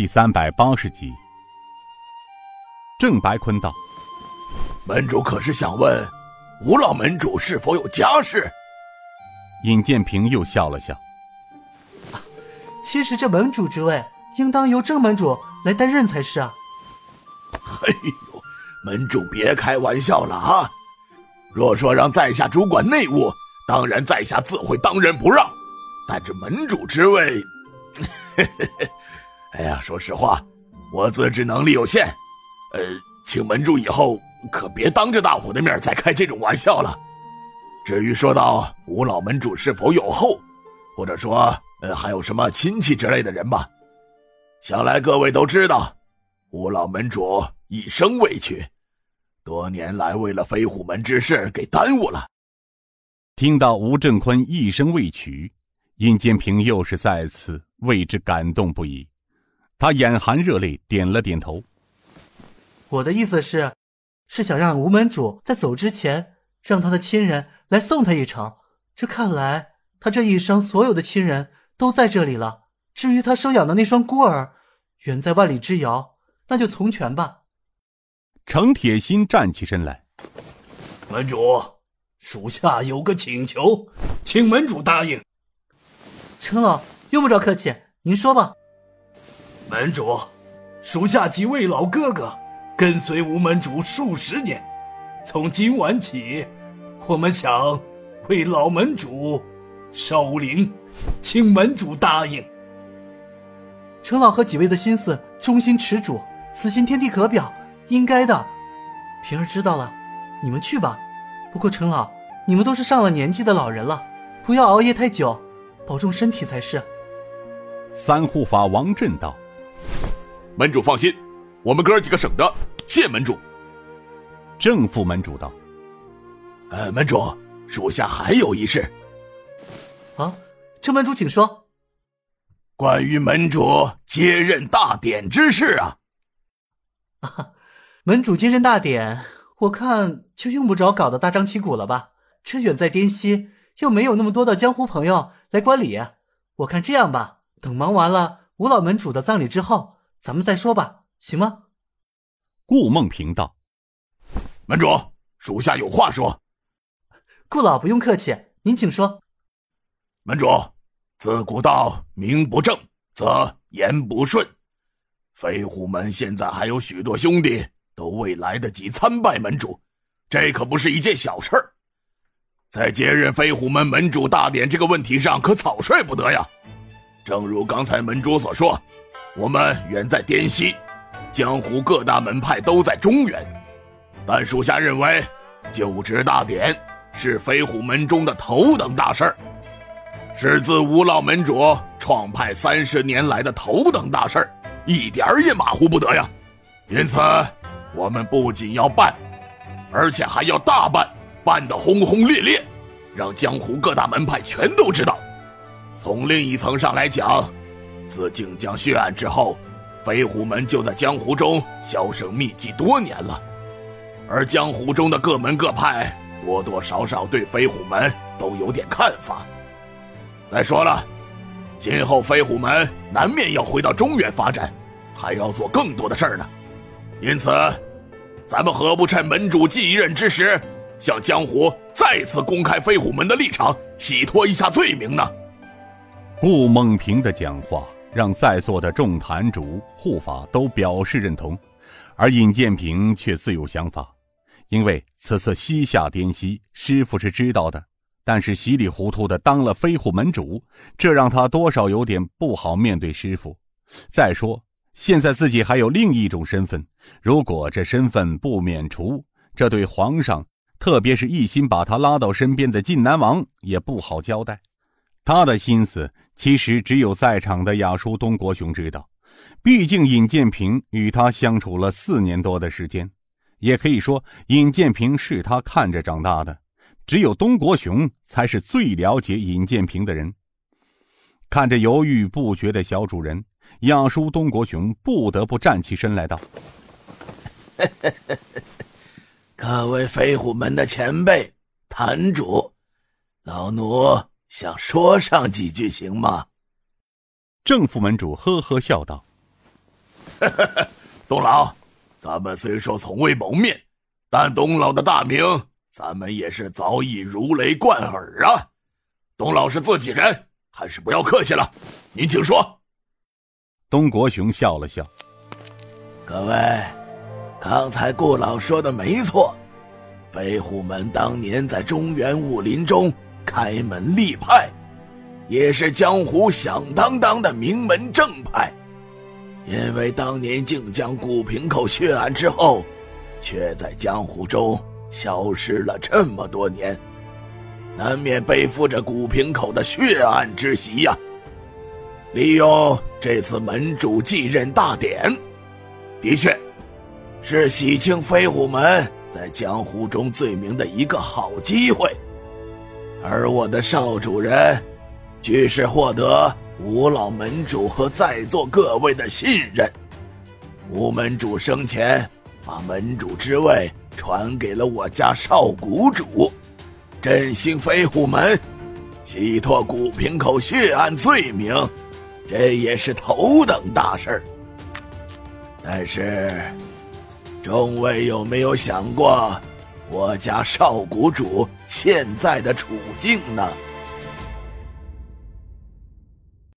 第三百八十集。郑白坤道：“门主可是想问，吴老门主是否有家室？”尹建平又笑了笑：“其实这门主之位，应当由郑门主来担任才是啊。”“嘿呦，门主别开玩笑了啊！若说让在下主管内务，当然在下自会当仁不让。”但这门主之位，哎呀，说实话，我自知能力有限，呃，请门主以后可别当着大伙的面再开这种玩笑了。至于说到吴老门主是否有后，或者说呃还有什么亲戚之类的人吧，想来各位都知道，吴老门主一生未娶，多年来为了飞虎门之事给耽误了。听到吴正坤一生未娶。尹建平又是再次为之感动不已，他眼含热泪，点了点头。我的意思是，是想让吴门主在走之前，让他的亲人来送他一程。这看来，他这一生所有的亲人都在这里了。至于他收养的那双孤儿，远在万里之遥，那就从权吧。程铁心站起身来，门主，属下有个请求，请门主答应。程老用不着客气，您说吧。门主，属下几位老哥哥跟随吴门主数十年，从今晚起，我们想为老门主守灵，请门主答应。程老和几位的心思忠心持主，此心天地可表，应该的。平儿知道了，你们去吧。不过程老，你们都是上了年纪的老人了，不要熬夜太久。保重身体才是。三护法王震道：“门主放心，我们哥几个省得。谢门主。”正副门主道：“呃，门主，属下还有一事。”啊，郑门主请说。关于门主接任大典之事啊。啊，门主接任大典，我看就用不着搞得大张旗鼓了吧？这远在滇西，又没有那么多的江湖朋友。来观礼，我看这样吧，等忙完了吴老门主的葬礼之后，咱们再说吧，行吗？顾梦平道：“门主，属下有话说。”顾老不用客气，您请说。门主，自古道名不正则言不顺，飞虎门现在还有许多兄弟都未来得及参拜门主，这可不是一件小事儿。在接任飞虎门门主大典这个问题上，可草率不得呀。正如刚才门主所说，我们远在滇西，江湖各大门派都在中原，但属下认为，就职大典是飞虎门中的头等大事儿，是自吴老门主创派三十年来的头等大事儿，一点儿也马虎不得呀。因此，我们不仅要办，而且还要大办。办得轰轰烈烈，让江湖各大门派全都知道。从另一层上来讲，自靖江血案之后，飞虎门就在江湖中销声匿迹多年了，而江湖中的各门各派多多少少对飞虎门都有点看法。再说了，今后飞虎门难免要回到中原发展，还要做更多的事儿呢。因此，咱们何不趁门主继任之时？向江湖再次公开飞虎门的立场，洗脱一下罪名呢？顾梦平的讲话让在座的众坛主护法都表示认同，而尹建平却自有想法。因为此次西夏滇西，师傅是知道的，但是稀里糊涂的当了飞虎门主，这让他多少有点不好面对师傅。再说，现在自己还有另一种身份，如果这身份不免除，这对皇上。特别是一心把他拉到身边的晋南王也不好交代，他的心思其实只有在场的亚叔东国雄知道。毕竟尹建平与他相处了四年多的时间，也可以说尹建平是他看着长大的。只有东国雄才是最了解尹建平的人。看着犹豫不决的小主人，亚叔东国雄不得不站起身来道。各位飞虎门的前辈坛主，老奴想说上几句，行吗？正副门主呵呵笑道：“ 东老，咱们虽说从未谋面，但东老的大名，咱们也是早已如雷贯耳啊。东老是自己人，还是不要客气了。您请说。东国雄笑了笑：“各位，刚才顾老说的没错，飞虎门当年在中原武林中开门立派，也是江湖响当当的名门正派。因为当年靖江古平口血案之后，却在江湖中消失了这么多年，难免背负着古平口的血案之袭呀。”利用这次门主继任大典，的确，是洗清飞虎门在江湖中罪名的一个好机会。而我的少主人，据是获得吴老门主和在座各位的信任。吴门主生前把门主之位传给了我家少谷主，振兴飞虎门，洗脱古平口血案罪名。这也是头等大事儿，但是，众位有没有想过，我家少谷主现在的处境呢？